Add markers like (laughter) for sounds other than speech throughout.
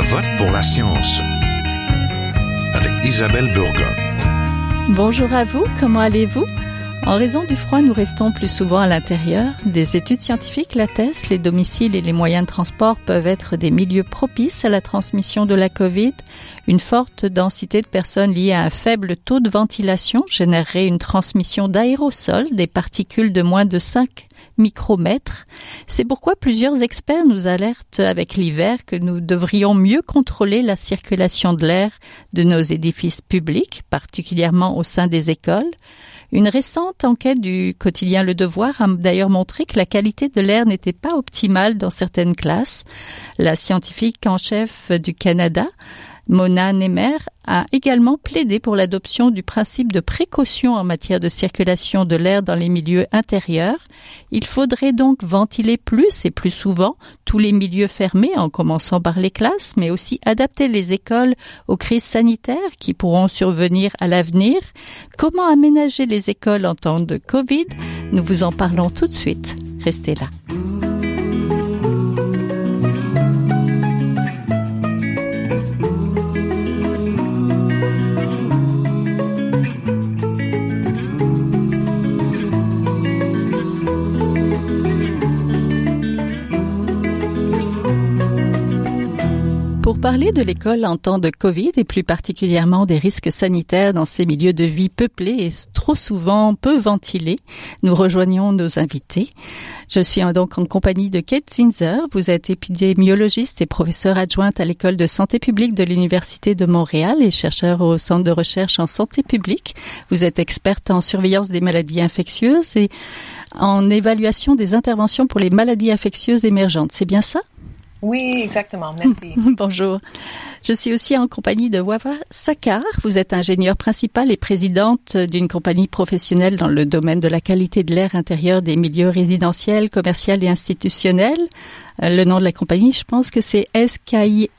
Je vote pour la science avec Isabelle Burgon. Bonjour à vous, comment allez-vous? En raison du froid, nous restons plus souvent à l'intérieur. Des études scientifiques l'attestent, les domiciles et les moyens de transport peuvent être des milieux propices à la transmission de la COVID. Une forte densité de personnes liées à un faible taux de ventilation générerait une transmission d'aérosols, des particules de moins de 5 micromètres. C'est pourquoi plusieurs experts nous alertent avec l'hiver que nous devrions mieux contrôler la circulation de l'air de nos édifices publics, particulièrement au sein des écoles. Une récente enquête du quotidien Le Devoir a d'ailleurs montré que la qualité de l'air n'était pas optimale dans certaines classes. La scientifique en chef du Canada Mona Nemer a également plaidé pour l'adoption du principe de précaution en matière de circulation de l'air dans les milieux intérieurs. Il faudrait donc ventiler plus et plus souvent tous les milieux fermés en commençant par les classes, mais aussi adapter les écoles aux crises sanitaires qui pourront survenir à l'avenir. Comment aménager les écoles en temps de Covid? Nous vous en parlons tout de suite. Restez là. Pour parler de l'école en temps de Covid et plus particulièrement des risques sanitaires dans ces milieux de vie peuplés et trop souvent peu ventilés, nous rejoignons nos invités. Je suis donc en compagnie de Kate Zinzer. Vous êtes épidémiologiste et professeure adjointe à l'école de santé publique de l'Université de Montréal et chercheur au Centre de recherche en santé publique. Vous êtes experte en surveillance des maladies infectieuses et en évaluation des interventions pour les maladies infectieuses émergentes. C'est bien ça? Oui, exactement. Merci. (laughs) Bonjour. Je suis aussi en compagnie de Wafa Sakar. Vous êtes ingénieure principale et présidente d'une compagnie professionnelle dans le domaine de la qualité de l'air intérieur des milieux résidentiels, commerciaux et institutionnels. Euh, le nom de la compagnie, je pense que c'est SKI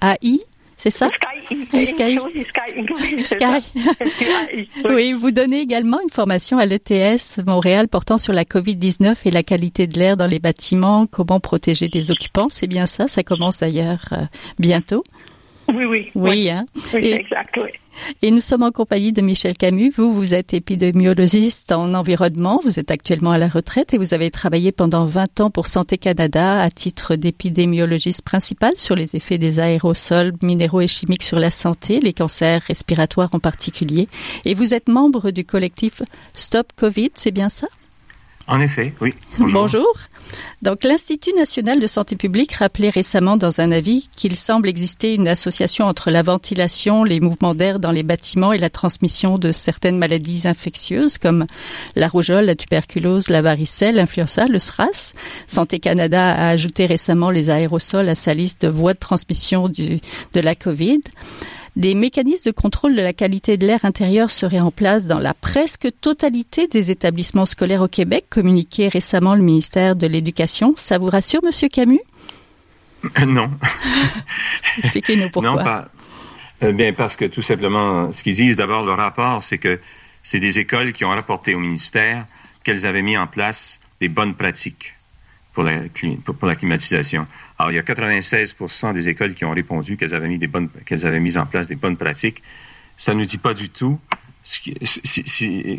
AI. C'est ça? Sky. Sky. (laughs) Sky. (laughs) oui, vous donnez également une formation à l'ETS Montréal portant sur la COVID-19 et la qualité de l'air dans les bâtiments, comment protéger les occupants. C'est bien ça, ça commence d'ailleurs euh, bientôt. (laughs) Oui, oui. Oui, hein. Oui, exact, oui. Et nous sommes en compagnie de Michel Camus. Vous, vous êtes épidémiologiste en environnement. Vous êtes actuellement à la retraite et vous avez travaillé pendant 20 ans pour Santé Canada à titre d'épidémiologiste principal sur les effets des aérosols minéraux et chimiques sur la santé, les cancers respiratoires en particulier. Et vous êtes membre du collectif Stop Covid, c'est bien ça? En effet, oui. Bonjour. Donc, l'Institut national de santé publique rappelait récemment dans un avis qu'il semble exister une association entre la ventilation, les mouvements d'air dans les bâtiments et la transmission de certaines maladies infectieuses comme la rougeole, la tuberculose, la varicelle, l'influenza, le SRAS. Santé Canada a ajouté récemment les aérosols à sa liste de voies de transmission de la COVID. Des mécanismes de contrôle de la qualité de l'air intérieur seraient en place dans la presque totalité des établissements scolaires au Québec, communiqué récemment le ministère de l'Éducation. Ça vous rassure, Monsieur Camus? Non. (laughs) Expliquez-nous pourquoi. Non, pas. Euh, bien, parce que tout simplement, ce qu'ils disent d'abord, le rapport, c'est que c'est des écoles qui ont rapporté au ministère qu'elles avaient mis en place des bonnes pratiques pour la, pour la climatisation. Alors, il y a 96% des écoles qui ont répondu qu'elles avaient mis des bonnes, qu'elles avaient mis en place des bonnes pratiques. Ça ne nous dit pas du tout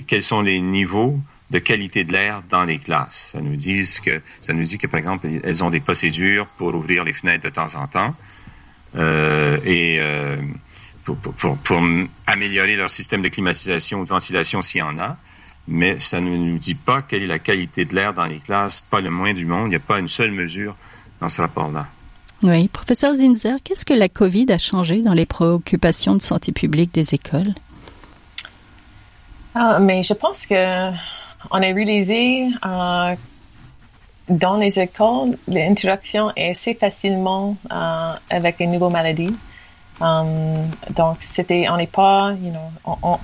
quels sont les niveaux de qualité de l'air dans les classes. Ça nous dit que, ça nous dit que, par exemple, elles ont des procédures pour ouvrir les fenêtres de temps en temps euh, et euh, pour, améliorer leur système de climatisation ou de ventilation s'il y en a. Mais ça ne nous dit pas quelle est la qualité de l'air dans les classes, pas le moins du monde. Il n'y a pas une seule mesure dans ce rapport-là. Oui, professeur Zinzer, qu'est-ce que la COVID a changé dans les préoccupations de santé publique des écoles? Ah, Mais je pense que on a réalisé euh, dans les écoles l'interaction est assez facilement euh, avec les nouvelles maladies. Um, donc c'était, on n'est pas, you know,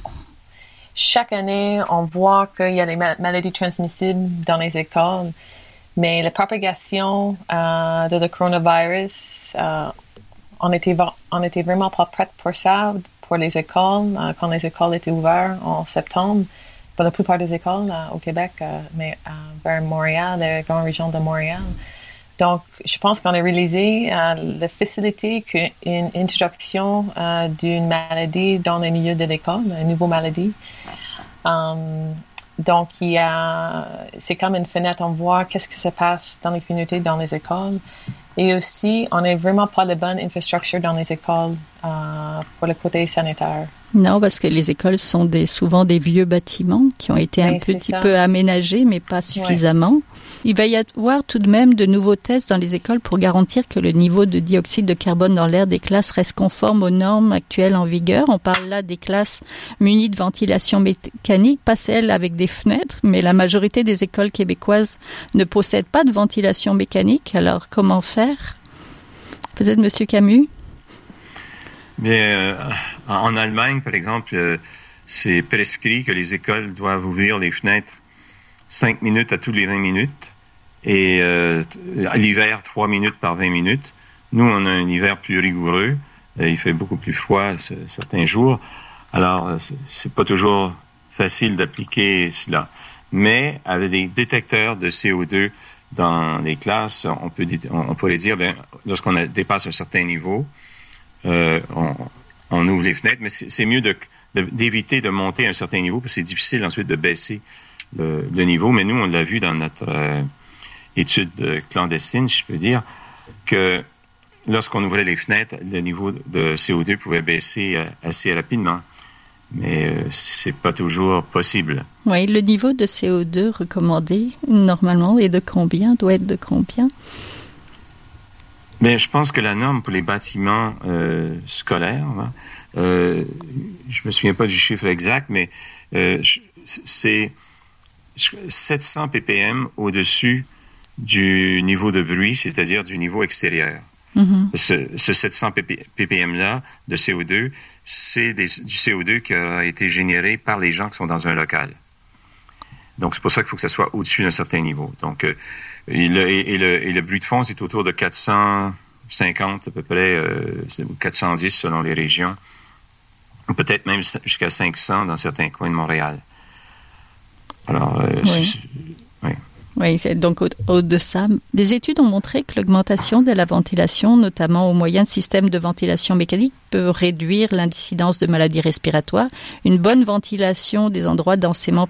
chaque année on voit qu'il y a des maladies transmissibles dans les écoles. Mais la propagation euh, de le coronavirus, euh, on était on était vraiment pas prêt pour ça pour les écoles euh, quand les écoles étaient ouvertes en septembre. Pour la plupart des écoles au Québec, mais vers Montréal, la grande région de Montréal. donc, je pense qu'on a réalisé la facilité qu'une introduction d'une maladie dans le milieu de l'école, une nouvelle maladie. Donc, il y a, c'est comme une fenêtre, on voit qu'est-ce qui se passe dans les communautés, dans les écoles. Et aussi, on n'a vraiment pas de bonne infrastructure dans les écoles pour le côté sanitaire. Non, parce que les écoles sont des, souvent des vieux bâtiments qui ont été un petit peu aménagés, mais pas suffisamment. Il va y avoir tout de même de nouveaux tests dans les écoles pour garantir que le niveau de dioxyde de carbone dans l'air des classes reste conforme aux normes actuelles en vigueur. On parle là des classes munies de ventilation mécanique, pas celles avec des fenêtres, mais la majorité des écoles québécoises ne possèdent pas de ventilation mécanique. Alors comment faire? Peut-être Monsieur Camus? Mais euh, en Allemagne, par exemple, euh, c'est prescrit que les écoles doivent ouvrir les fenêtres 5 minutes à tous les 20 minutes et euh, à l'hiver 3 minutes par 20 minutes. Nous, on a un hiver plus rigoureux. il fait beaucoup plus froid certains jours. Alors, c'est pas toujours facile d'appliquer cela. Mais avec des détecteurs de CO2 dans les classes, on peut on pourrait dire, ben, lorsqu'on dépasse un certain niveau, euh, on, ouvre les fenêtres, mais c'est mieux d'éviter de, monter à un certain niveau, parce que c'est difficile ensuite de baisser le, niveau. Mais nous, on l'a vu dans notre euh, étude clandestine, je peux dire, que lorsqu'on ouvrait les fenêtres, le niveau de CO2 pouvait baisser euh, assez rapidement. Mais c'est pas toujours possible. Oui, le niveau de CO2 recommandé, normalement, est de combien? Doit être de combien? Mais je pense que la norme pour les bâtiments euh, scolaires, hein, euh, je me souviens pas du chiffre exact, mais euh, c'est 700 ppm au-dessus du niveau de bruit, c'est-à-dire du niveau extérieur. Mm-hmm. ce, ce, 700 ppm-là de CO2, c'est du CO2 qui a été généré par les gens qui sont dans un local. Donc, c'est pour ça qu'il faut que ça soit au-dessus d'un certain niveau. Donc, euh, et le, et, le, et le bruit de fond, c'est autour de 450 à peu près, euh, 410 selon les régions, peut-être même jusqu'à 500 dans certains coins de Montréal. Alors, euh, oui. Oui, donc au, de ça, des études ont montré que l'augmentation de la ventilation, notamment au moyen de systèmes de ventilation mécanique, peut réduire l'incidence de maladies respiratoires. Une bonne ventilation des endroits densément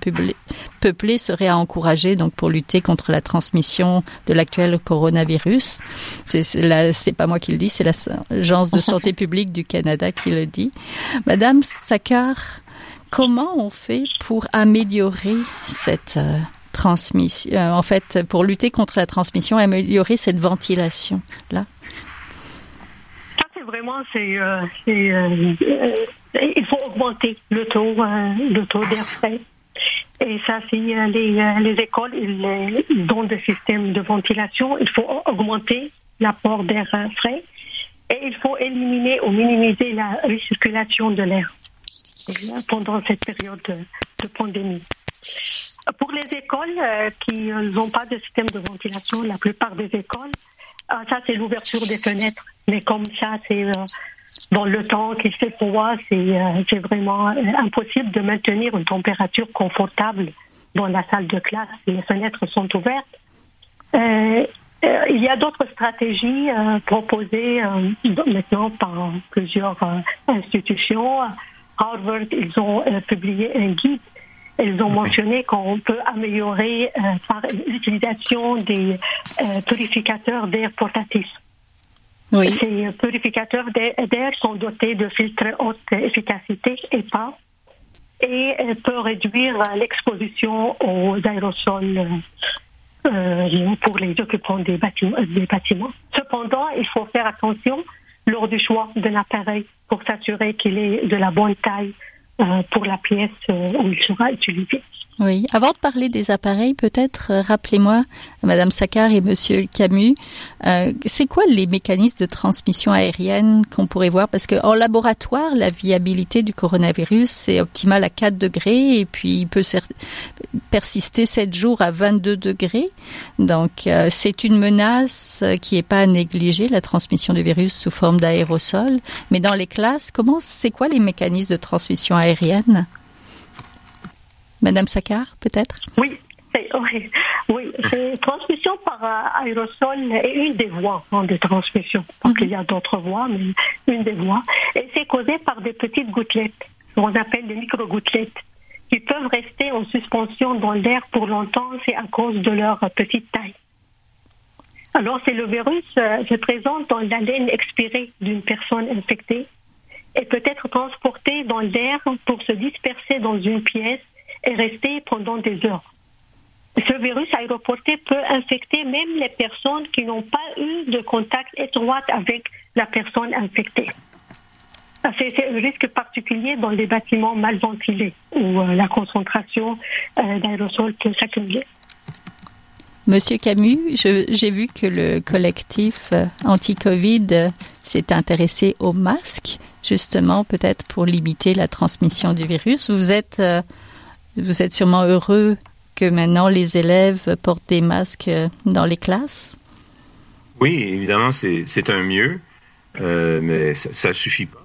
peuplés serait à encourager donc pour lutter contre la transmission de l'actuel coronavirus. C'est c'est pas moi qui le dis, c'est l'agence de santé publique du Canada qui le dit. Madame Sakar, comment on fait pour améliorer cette euh, transmission, euh, en fait, pour lutter contre la transmission, améliorer cette ventilation là Ça, c'est vraiment, c'est, euh, euh, il faut augmenter le taux, le taux d'air frais. Et ça, c'est les, les écoles, ils, ils des systèmes de ventilation. Il faut augmenter l'apport d'air frais et il faut éliminer ou minimiser la recirculation de l'air pendant cette période de pandémie. Pour les écoles euh, qui n'ont pas de système de ventilation, la plupart des écoles, euh, ça c'est l'ouverture des fenêtres. Mais comme ça, c'est euh, dans le temps qu'il fait froid, c'est vraiment impossible de maintenir une température confortable dans la salle de classe. Les fenêtres sont ouvertes. il y a d'autres stratégies proposées maintenant par plusieurs institutions. Harvard, ils ont publié un guide elles ont mentionné qu'on peut améliorer euh, par l'utilisation des euh, purificateurs d'air portatifs. Oui. Ces purificateurs d'air sont dotés de filtres haute efficacité EPA et euh, peuvent réduire l'exposition aux aérosols pour les occupants des bâtiments, des bâtiments. Cependant, il faut faire attention lors du choix d'un appareil pour s'assurer qu'il est de la bonne taille pour la pièce euh, où il sera utilisé. Oui. Avant de parler des appareils, peut-être euh, rappelez-moi, Madame Saccard et Monsieur Camus, euh, c'est quoi les mécanismes de transmission aérienne qu'on pourrait voir? Parce que en laboratoire, la viabilité du coronavirus c'est optimal à 4 degrés et puis il peut persister 7 jours à 22 degrés. Donc euh, c'est une menace qui est pas à négliger, la transmission du virus sous forme d'aérosol. Mais dans les classes, comment c'est quoi les mécanismes de transmission aérienne? Madame Saccard, peut-être? Oui. Oui, oui transmission par euh, aérosol est une des voies hein, de transmission. Parce qu'il y a d'autres voies, mais une des voies. Et c'est causé par des petites gouttelettes, qu'on appelle des micro-gouttelettes, qui peuvent rester en suspension dans l'air pour longtemps, c'est à cause de leur petite taille. Alors, c'est le virus euh, se présente dans l'haleine expirée d'une personne infectée et peut être transporté dans l'air pour se disperser dans une pièce et rester pendant des heures. Ce virus aéroporté peut infecter même les personnes qui n'ont pas eu de contact étroit avec la personne infectée. C'est un risque particulier dans les bâtiments mal ventilés où euh, la concentration euh, d'aérosols peut s'accumuler. Monsieur Camus, j'ai vu que le collectif euh, anti-Covid s'est intéressé aux masques, justement peut-être pour limiter la transmission du virus. Vous êtes, vous êtes sûrement heureux que maintenant les élèves portent des masques dans les classes? Oui, évidemment, c'est un mieux, mais ça ne suffit pas.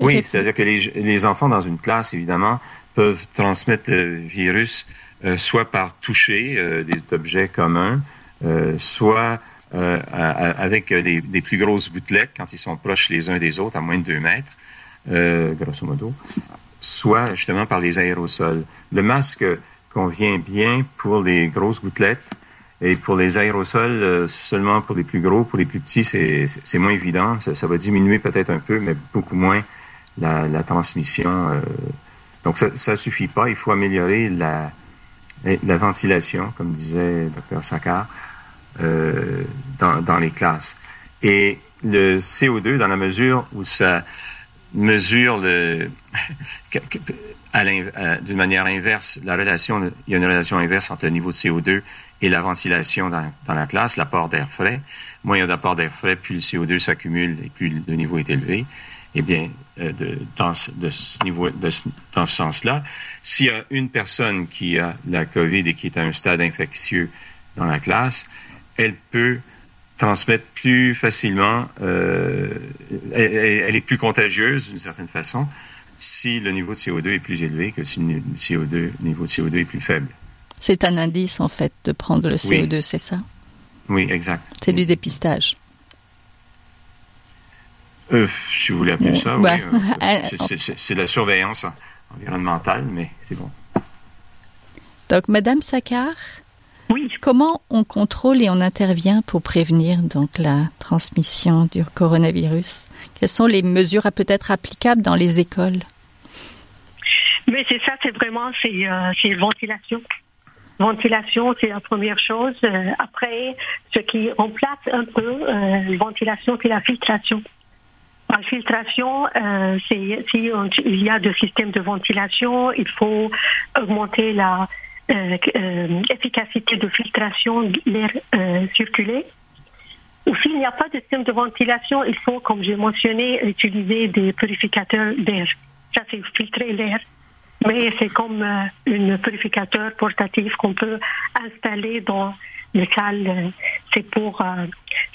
Oui, c'est-à-dire que les, enfants dans une classe, évidemment, peuvent transmettre le virus euh, soit par toucher euh, des objets communs, euh, soit avec des, des, plus grosses gouttelettes quand ils sont proches les uns des autres, à moins de 2 mètres, grosso modo, soit justement par les aérosols. Le masque convient bien pour les grosses gouttelettes, et pour les aérosols, euh, seulement pour les plus gros, pour les plus petits, c'est moins évident. Ça, va diminuer peut-être un peu, mais beaucoup moins la, transmission. Euh. donc ça ne suffit pas. Il faut améliorer la, la ventilation, comme disait Dr. Sakar, euh, dans, dans les classes. Et le CO2, dans la mesure où ça mesure le (laughs) d'une manière inverse, il y a une relation inverse entre le niveau de CO2 et la ventilation dans, la classe, l'apport d'air frais. Moins il y a d'apport d'air frais, plus le CO2 s'accumule et plus le niveau est élevé. Eh bien, euh, dans, ce niveau, dans ce sens-là, s'il y a une personne qui a la COVID et qui est à un stade infectieux dans la classe, elle peut transmettre plus facilement, euh, elle, est plus contagieuse d'une certaine façon si le niveau de CO2 est plus élevé que si le CO2, niveau de CO2 est plus faible. C'est un indice, en fait, de prendre le CO2, c'est ça? Oui, exact. C'est du dépistage. Euh, si vous voulez appeler ça, oui. Euh, c'est la surveillance environnementale, mais c'est bon. Donc, Madame Saccard, oui. comment on contrôle et on intervient pour prévenir donc la transmission du coronavirus? Quelles sont les mesures peut-être applicables dans les écoles? Mais c'est ça, c'est vraiment c'est euh, ventilation. Ventilation, c'est la première chose. Euh, après, ce qui remplace un peu euh, ventilation, c'est la filtration. La filtration, euh, c'est si il y a de systèmes de ventilation, il faut augmenter la efficacité de filtration de l'air circulé. Ou s'il n'y a pas de système de ventilation, il faut, comme j'ai mentionné, utiliser des purificateurs d'air. Ça, c'est filtrer l'air mais c'est comme euh, un purificateur portatif qu'on peut installer dans les salles. C'est pour, euh,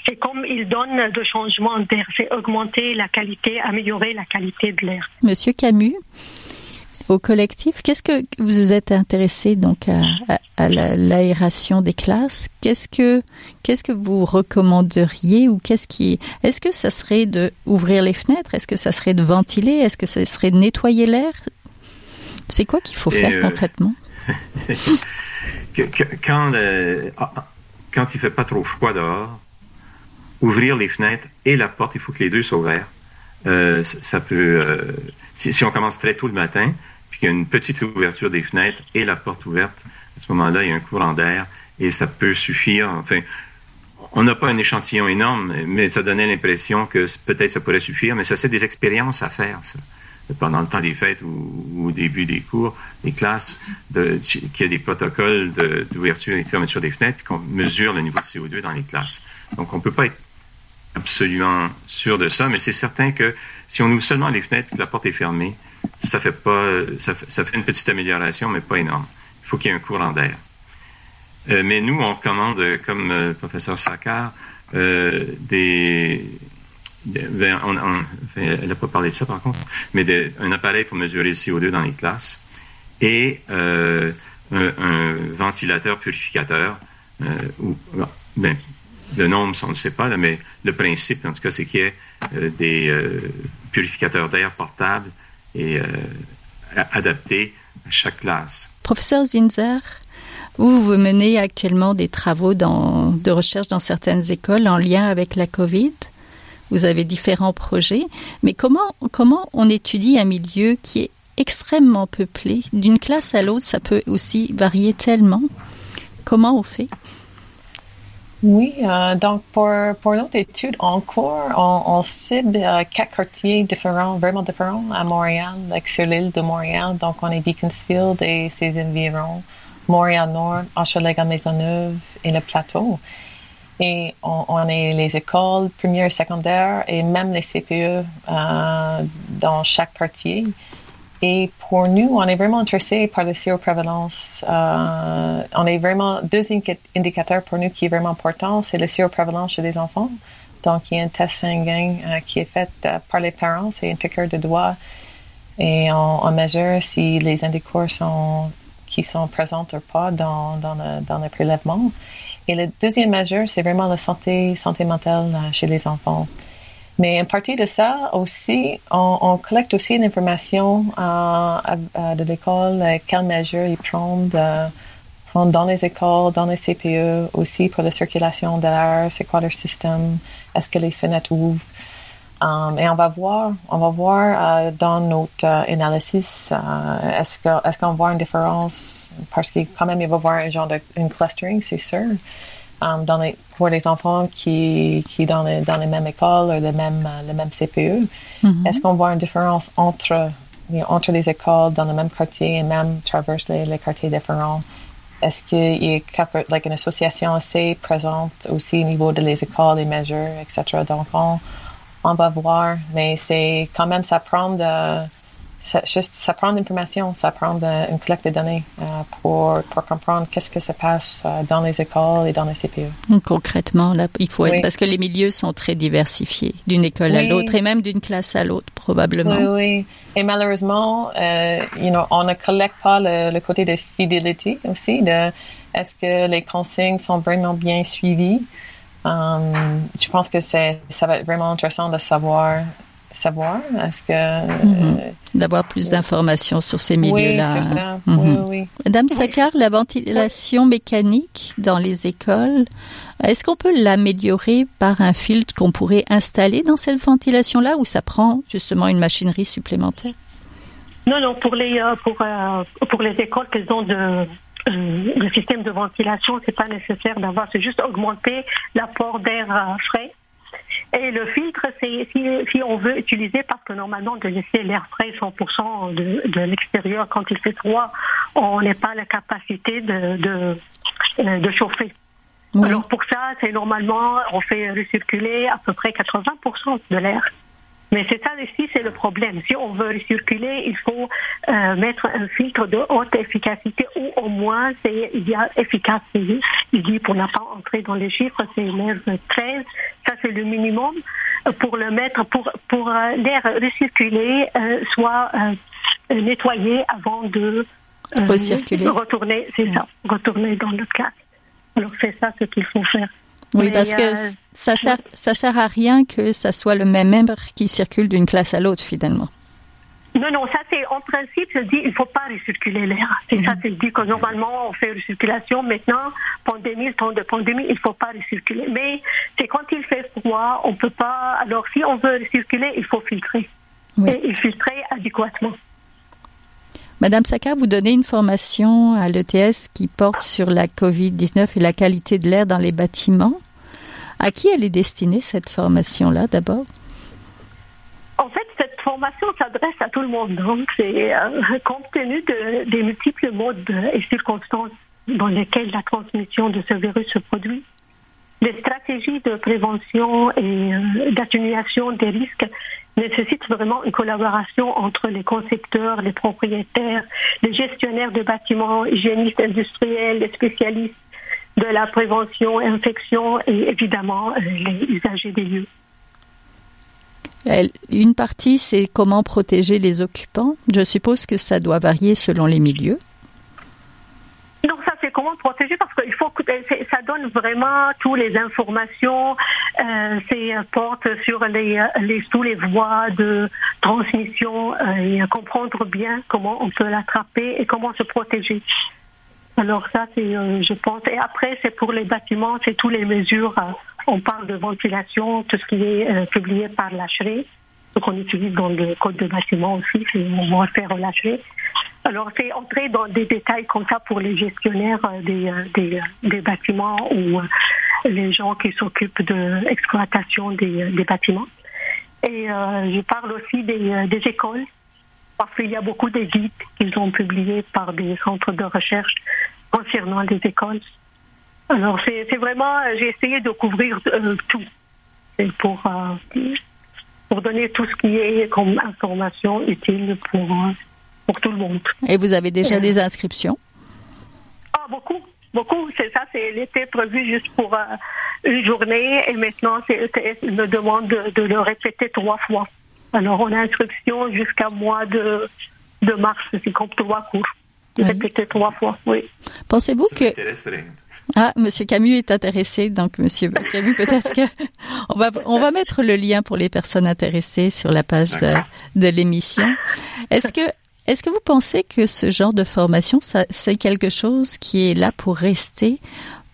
c'est comme il donne de changements d'air, c'est augmenter la qualité, améliorer la qualité de l'air. Monsieur Camus, au collectif, qu'est-ce que vous êtes intéressé donc à, à, l'aération des classes? Qu'est-ce que qu'est-ce que vous recommanderiez ou qu'est-ce qui est-ce que ça serait de ouvrir les fenêtres? Est-ce que ça serait de ventiler? Est-ce que ça serait de nettoyer l'air? C'est quoi qu'il faut faire euh, concrètement? (laughs) Quand, ah, ah, quand il fait pas trop froid dehors, ouvrir les fenêtres et la porte, il faut que les deux soient ouverts. Euh, ça peut, euh, si, on commence très tôt le matin, qu'il y a une petite ouverture des fenêtres et la porte ouverte, à ce moment-là, il y a un courant d'air et ça peut suffire. Enfin, on n'a pas un échantillon énorme, mais ça donnait l'impression que peut-être ça pourrait suffire, mais ça, c'est des expériences à faire, ça pendant le temps des fêtes ou, au début des cours, des classes, qu'il y ait des protocoles d'ouverture et de fermeture des fenêtres, qu'on mesure le niveau de CO2 dans les classes. Donc, on ne peut pas être absolument sûr de ça, mais c'est certain que si on ouvre seulement les fenêtres la porte est fermée, ça fait pas, ça, une petite amélioration, mais pas énorme. Il faut qu'il y ait un courant d'air. Euh, mais nous, on commande, comme le euh, professeur Sakar, euh, des, ben, elle n'a pas parlé de ça par contre, mais un appareil pour mesurer le CO2 dans les classes et euh, un, ventilateur purificateur ou ben, le nombre, on ne sait pas, mais le principe, en tout cas, c'est qu'il y ait des purificateurs d'air portables et adaptés à chaque classe. Professeur Zinzer, vous, vous menez actuellement des travaux dans, de recherche dans certaines écoles en lien avec la COVID. Vous avez différents projets, mais comment, comment on étudie un milieu qui est extrêmement peuplé? D'une classe à l'autre, ça peut aussi varier tellement. Comment on fait? Oui, euh, donc pour, pour notre étude en cours, on, cible euh, quatre quartiers différents, vraiment différents à Montréal, like sur l'île de Montréal. Donc on est Beaconsfield et ses environs, Montréal-Nord, Hochelaga-Maisonneuve et le plateau. Et on, on, est les écoles premières et secondaires et même les CPE euh, dans chaque quartier. Et pour nous, on est vraiment intéressé par la séroprévalence. Euh, on est vraiment deux indicateurs pour nous qui est vraiment important, c'est la séroprévalence chez les enfants. Donc, il y a un test sanguin euh, qui est fait euh, par les parents, c'est une piqûre de doigt, et on, mesure si les indicateurs sont qui sont présents ou pas dans, dans, le, dans le prélèvement. Et la deuxième mesure, c'est vraiment la santé, santé mentale euh, chez les enfants. Mais en partie de ça aussi, on, collecte aussi l'information euh, de l'école, euh, quelles mesures ils prennent, prendre dans les écoles, dans les CPE, aussi pour la circulation de l'air, c'est quoi leur système, est-ce que les fenêtres ouvrent. Um, et on va voir, on va voir uh, dans notre uh, analysis, est-ce qu'on voit une différence? Parce que quand même il va y avoir un genre de une clustering, c'est sûr. Um, dans les, pour les enfants qui, qui dans, les, dans les mêmes écoles ou le même, euh, le même CPE. Mm-hmm. Est-ce qu'on voit une différence entre, entre les écoles dans le même quartier et même traverse les, les quartiers différents? Est-ce qu'il y a like, une association assez présente aussi au niveau de les écoles, les mesures, etc. Donc, on, on va voir, mais c'est quand même, ça prend de ça, juste, ça prend l'information, ça prend une collecte de données euh, pour, pour comprendre qu'est-ce que se passe euh, dans les écoles et dans les CPE. Concrètement, là, il faut être, parce que les milieux sont très diversifiés, d'une école à l'autre et même d'une classe à l'autre, probablement. Oui, oui. Et malheureusement, euh, you know, on ne collecte pas le, le, côté de fidélité aussi, de est-ce que les consignes sont vraiment bien suivies? Um, je pense que ça va être vraiment intéressant de savoir savoir? Est-ce que. Mm-hmm. Euh, D'avoir plus d'informations sur ces milieux-là. Oui, sur ça. oui, mm-hmm. oui. Madame Saccard, la ventilation mécanique dans les écoles, est-ce qu'on peut l'améliorer par un filtre qu'on pourrait installer dans cette ventilation-là ou ça prend justement une machinerie supplémentaire? Non, non, pour les, euh, pour, euh, pour les écoles qu'elles ont de, le système de ventilation, c'est pas nécessaire d'avoir, c'est juste augmenter l'apport d'air frais et le filtre, c'est si, on veut utiliser, parce que normalement, de laisser l'air frais 100% de, de l'extérieur quand il fait froid, on n'a pas la capacité de, de, euh, de chauffer. Alors pour ça, c'est normalement, on fait recirculer à peu près 80% de l'air. Mais c'est ça ici, c'est le problème. Si on veut recirculer, il faut euh, mettre un filtre de haute efficacité ou au moins c'est il y a efficace. Il dit pour n'a pas entrer dans les chiffres, c'est 13. C'est le minimum pour le mettre pour pour euh, l'air recirculer euh, soit euh, nettoyé avant de euh, recirculer, retourner, c'est ça, retourner dans le cas. Alors c'est ça ce qu'il faut faire. Oui, parce que ça sert, ça sert à rien que ça soit le même membre qui circule d'une classe à l'autre finalement. Non, non, ça c'est en principe, je dis, il faut pas recirculer l'air. C'est mm -hmm. ça, c'est dit que normalement on fait recirculation. Maintenant, pandémie, temps de pandémie, il faut pas recirculer. Mais c'est quand il fait froid, on peut pas. Alors si on veut recirculer, il faut filtrer oui. et filtrer adéquatement. Madame Sakar, vous donnez une formation à l'ETS qui porte sur la COVID-19 et la qualité de l'air dans les bâtiments. À qui elle est destinée, cette formation-là, d'abord? Formation s'adresse à tout le monde. Donc, euh, compte tenu de, des multiples modes et circonstances dans lesquelles la transmission de ce virus se produit. Les stratégies de prévention et euh, d'atténuation des risques nécessite vraiment une collaboration entre les concepteurs, les propriétaires, les gestionnaires de bâtiments, hygiénistes industriels, les spécialistes de la prévention, infection et évidemment euh, les usagers des lieux. Une partie, c'est comment protéger les occupants. Je suppose que ça doit varier selon les milieux. comment protéger parce qu'il faut que ça donne vraiment toutes les informations, euh, c'est porte sur les, les tous les voies de transmission euh, et comprendre bien comment on peut l'attraper et comment se protéger. Alors ça, c'est, euh, je pense. Et après, c'est pour les bâtiments, c'est toutes les mesures. Euh, on parle de ventilation, tout ce qui est euh, publié par l'HRE, ce qu'on utilise dans le code de bâtiment aussi, c'est on va faire l'HRE. Alors, c'est entrer dans des détails comme ça pour les gestionnaires des, des, des bâtiments ou les gens qui s'occupent de l'exploitation des, des bâtiments. Et je parle aussi des, des écoles parce qu'il y a beaucoup de guides qu'ils ont publiés par des centres de recherche concernant les écoles. Alors, c'est vraiment, j'ai essayé de couvrir euh, tout pour, euh, pour donner tout ce qui est comme information utile pour, euh, pour tout le monde. Et vous avez déjà des inscriptions? Ah, beaucoup, beaucoup. C'est ça, c'est l'été prévu juste pour une journée et maintenant, c'est une demande de, de le répéter trois fois. Alors, on a inscription jusqu'à mois de, de mars, c'est comme trois cours. Répété trois fois, oui. Pensez-vous que... Ah, Monsieur Camus est intéressé, donc Monsieur Camus, peut-être que on va on va mettre le lien pour les personnes intéressées sur la page de, de l'émission. Est-ce que est-ce que vous pensez que ce genre de formation, c'est quelque chose qui est là pour rester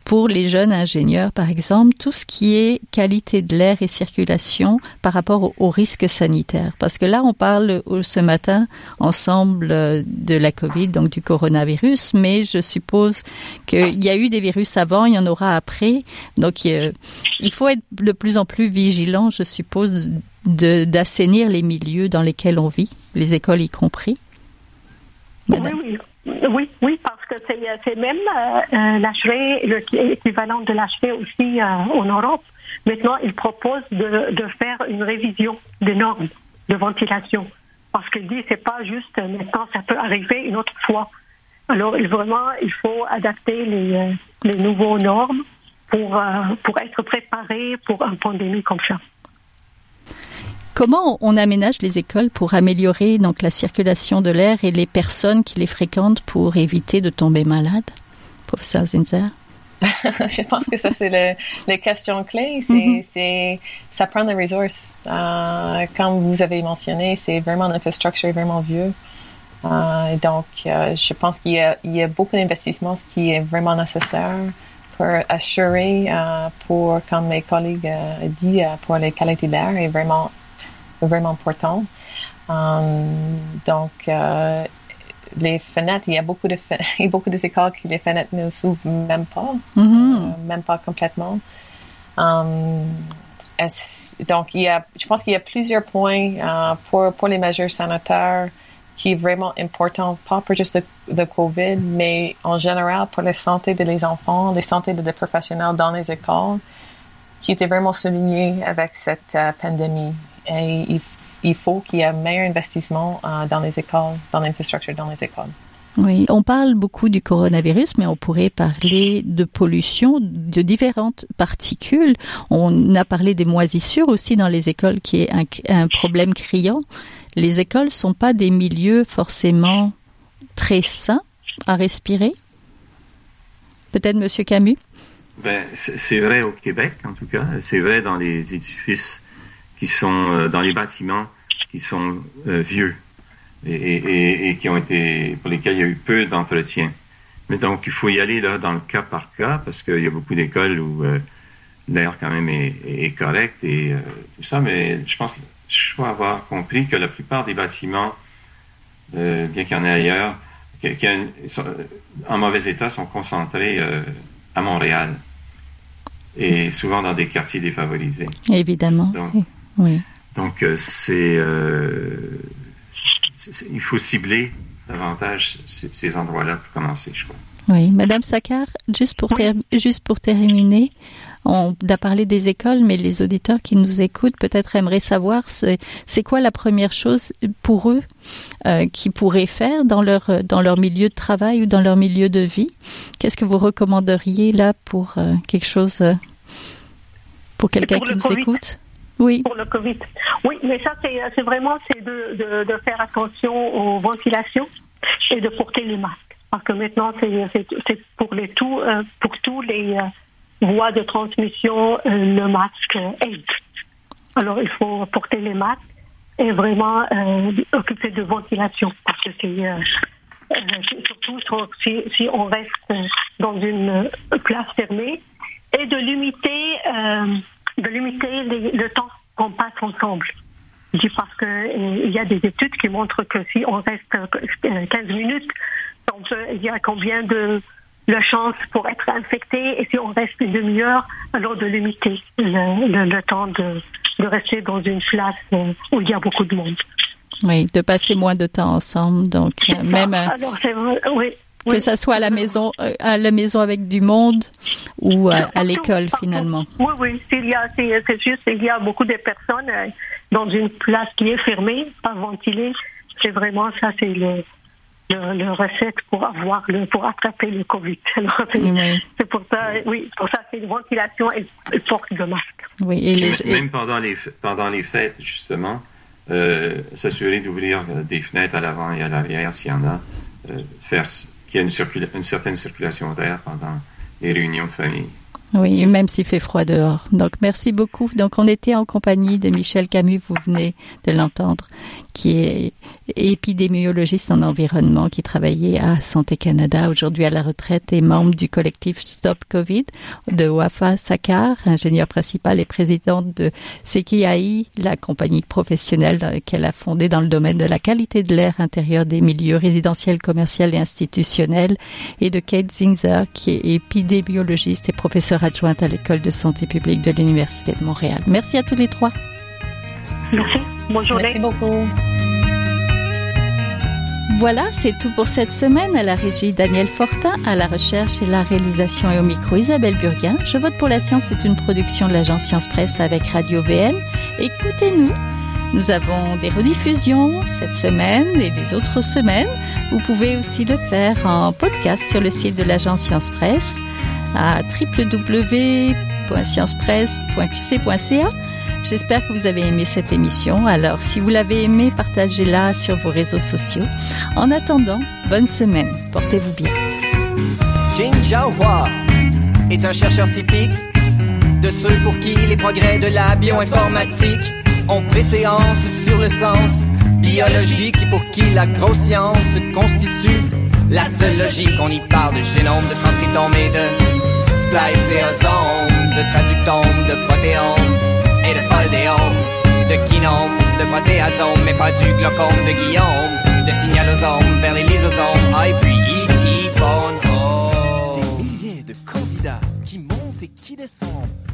pour les jeunes ingénieurs, par exemple, tout ce qui est qualité de l'air et circulation par rapport aux, risques sanitaires. Parce que là, on parle ce matin ensemble euh, de la Covid, donc du coronavirus, mais je suppose qu'il y a eu des virus avant, il y en aura après. Donc, il faut être de plus en plus vigilant, je suppose, d'assainir les milieux dans lesquels on vit, les écoles y compris. Oui, oui, parce que c'est même euh, euh l'équivalent de l'HV aussi euh, en Europe. Maintenant, il propose de, de faire une révision des normes de ventilation. Parce qu'il dit c'est pas juste maintenant, ça peut arriver une autre fois. Alors, vraiment, il faut adapter les, euh, les nouveaux normes pour, pour être préparé pour une pandémie comme ça. Comment on aménage les écoles pour améliorer donc la circulation de l'air et les personnes qui les fréquentent pour éviter de tomber malade, professeur Zinzer? (laughs) Je pense que ça, c'est le, les questions clés. C'est, mm-hmm. c'est, ça prend des ressources. Euh, comme vous avez mentionné, c'est vraiment l'infrastructure vraiment vieux. Euh, donc, euh, je pense qu'il y a, il y a beaucoup d'investissements, ce qui est vraiment nécessaire pour assurer, pour, comme mes collègues ont dit, pour les qualités d'air est vraiment vraiment important. Um, donc, euh, les fenêtres, il y a beaucoup de (laughs) il y a beaucoup d'écoles qui les fenêtres ne s'ouvrent même pas, mm-hmm. euh, même pas complètement. Um, donc, il y a, je pense qu'il y a plusieurs points euh, pour, pour les mesures sanitaires qui est vraiment important, pas pour juste le, COVID, mais en général pour la santé des enfants, la santé des professionnels dans les écoles, qui était vraiment souligné avec cette pandémie et il, faut qu'il y ait un meilleur investissement euh, dans les écoles, dans l'infrastructure dans les écoles. Oui, on parle beaucoup du coronavirus, mais on pourrait parler de pollution, de différentes particules. On a parlé des moisissures aussi dans les écoles, qui est un, problème criant. Les écoles sont pas des milieux forcément très sains à respirer. Peut-être Monsieur Camus? Ben, c'est vrai au Québec, en tout cas. C'est vrai dans les édifices qui sont euh, dans les bâtiments qui sont euh, vieux et, et, et, qui ont été pour lesquels il y a eu peu d'entretien. Mais donc il faut y aller là dans le cas par cas parce qu'il y a beaucoup d'écoles où euh, l'air quand même est, est correct et tout ça. Mais je pense je crois avoir compris que la plupart des bâtiments, bien qu'il y en ait ailleurs, qui, qui en mauvais état, sont concentrés à Montréal et souvent dans des quartiers défavorisés. Évidemment. Donc, oui. Donc, euh, euh, c'est, il faut cibler davantage ces, endroits-là pour commencer, je crois. Oui, Madame Saccard, juste pour, juste pour terminer, on a parlé des écoles, mais les auditeurs qui nous écoutent peut-être aimeraient savoir c'est, c'est quoi la première chose pour eux euh, qu'ils pourraient faire dans leur dans leur milieu de travail ou dans leur milieu de vie? Qu'est-ce que vous recommanderiez là pour quelque chose pour quelqu'un qui nous écoute? Oui. pour le Covid. Oui, mais ça, c'est vraiment c'est de, de, de, faire attention aux ventilations et de porter les masques. parce que maintenant c'est pour les tout pour tous les voies de transmission le masque aide. Alors il faut porter les masques et vraiment occuper de ventilation parce que c'est surtout si, si, on reste dans une place fermée et de limiter de limiter le temps qu'on passe ensemble. Je dis parce que il y a des études qui montrent que si on reste 15 minutes, il y a combien de la chance pour être infecté et si on reste une demi-heure, alors de limiter le, temps de, de, rester dans une place où il y a beaucoup de monde. Oui, de passer moins de temps ensemble, donc euh, même. Alors, oui que ça soit à la maison, euh, à la maison avec du monde ou à, l'école finalement. Oui, oui, il y a, c'est juste, il y a beaucoup de personnes euh, dans une place qui est fermée, pas ventilée. C'est vraiment ça, c'est le, le, recette pour avoir le, pour attraper le Covid. (laughs) C'est pour ça, oui, pour ça, c'est une ventilation et, porte de masque. Oui, et même pendant les pendant les fêtes justement, euh, s'assurer d'ouvrir des fenêtres à l'avant et à l'arrière s'il y en a, faire qu'il y a une, certaine circulation d'air pendant les réunions de famille. Oui, même s'il fait froid dehors. Donc, merci beaucoup. Donc, on était en compagnie de Michel Camus, vous venez de l'entendre, qui est épidémiologiste en environnement, qui travaillait à Santé Canada, aujourd'hui à la retraite et membre du collectif Stop Covid de Wafa Sakar, ingénieur principal et présidente de Sekiai, la compagnie professionnelle qu'elle a fondée dans le domaine de la qualité de l'air intérieur des milieux résidentiels, commerciaux et institutionnels, et de Kate Zinzer, qui est épidémiologiste et professeur adjointe à l'école de santé publique de l'Université de Montréal. Merci à tous les trois. Merci. Bonjour. Merci beaucoup. Voilà, c'est tout pour cette semaine. À la régie Daniel Fortin, à la recherche et la réalisation et au micro Isabelle Burguin. Je vote pour la science c'est une production de l'agence Science Presse avec Radio VN. Écoutez-nous. Nous avons des rediffusions cette semaine et les autres semaines. Vous pouvez aussi le faire en podcast sur le site de l'agence Science Presse à www.sciencepresse.qc.ca. J'espère que vous avez aimé cette émission. Alors, si vous l'avez aimé, partagez-la sur vos réseaux sociaux. En attendant, bonne semaine. Portez-vous bien. Jin Jiahua est un chercheur typique de ceux pour qui les progrès de la bioinformatique ont préséance sur le sens biologique et pour qui la grosse science constitue la seule logique. On y parle de génome, de transcriptome et de spliceosome, de traductome, de protéome et de foldéome, de kinome, de protéasome, mais pas du glaucome de Guillaume, de signalosome vers les lysosomes, ah, puis E.T. phone Des milliers de candidats qui montent et qui descendent